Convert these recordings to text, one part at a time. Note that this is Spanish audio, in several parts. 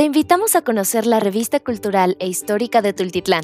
Te invitamos a conocer la revista cultural e histórica de Tultitlán.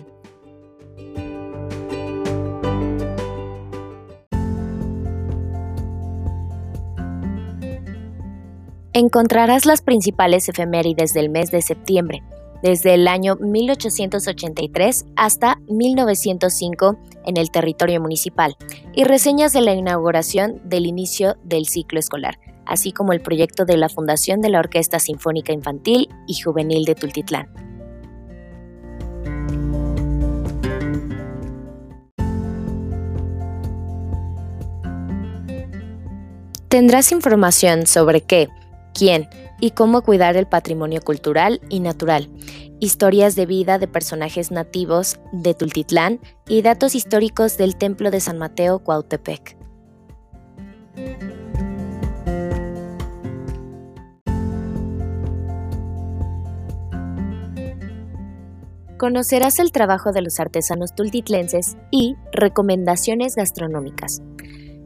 Encontrarás las principales efemérides del mes de septiembre, desde el año 1883 hasta 1905 en el territorio municipal, y reseñas de la inauguración del inicio del ciclo escolar, así como el proyecto de la fundación de la Orquesta Sinfónica Infantil y Juvenil de Tultitlán. Tendrás información sobre qué, quién y cómo cuidar el patrimonio cultural y natural, historias de vida de personajes nativos de Tultitlán y datos históricos del Templo de San Mateo Cuautepec. Conocerás el trabajo de los artesanos tultitlenses y recomendaciones gastronómicas.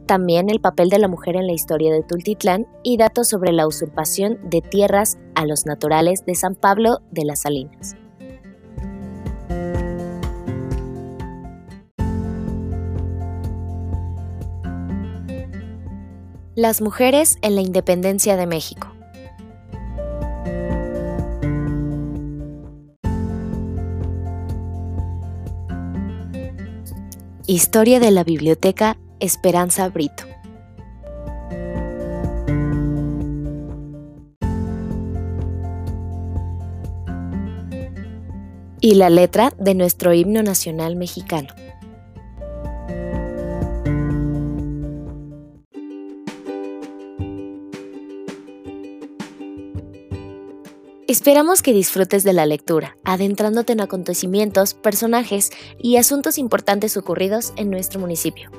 También el papel de la mujer en la historia de Tultitlán y datos sobre la usurpación de tierras a los naturales de San Pablo de las Salinas. Las mujeres en la independencia de México. Historia de la Biblioteca Esperanza Brito. Y la letra de nuestro himno nacional mexicano. Esperamos que disfrutes de la lectura, adentrándote en acontecimientos, personajes y asuntos importantes ocurridos en nuestro municipio.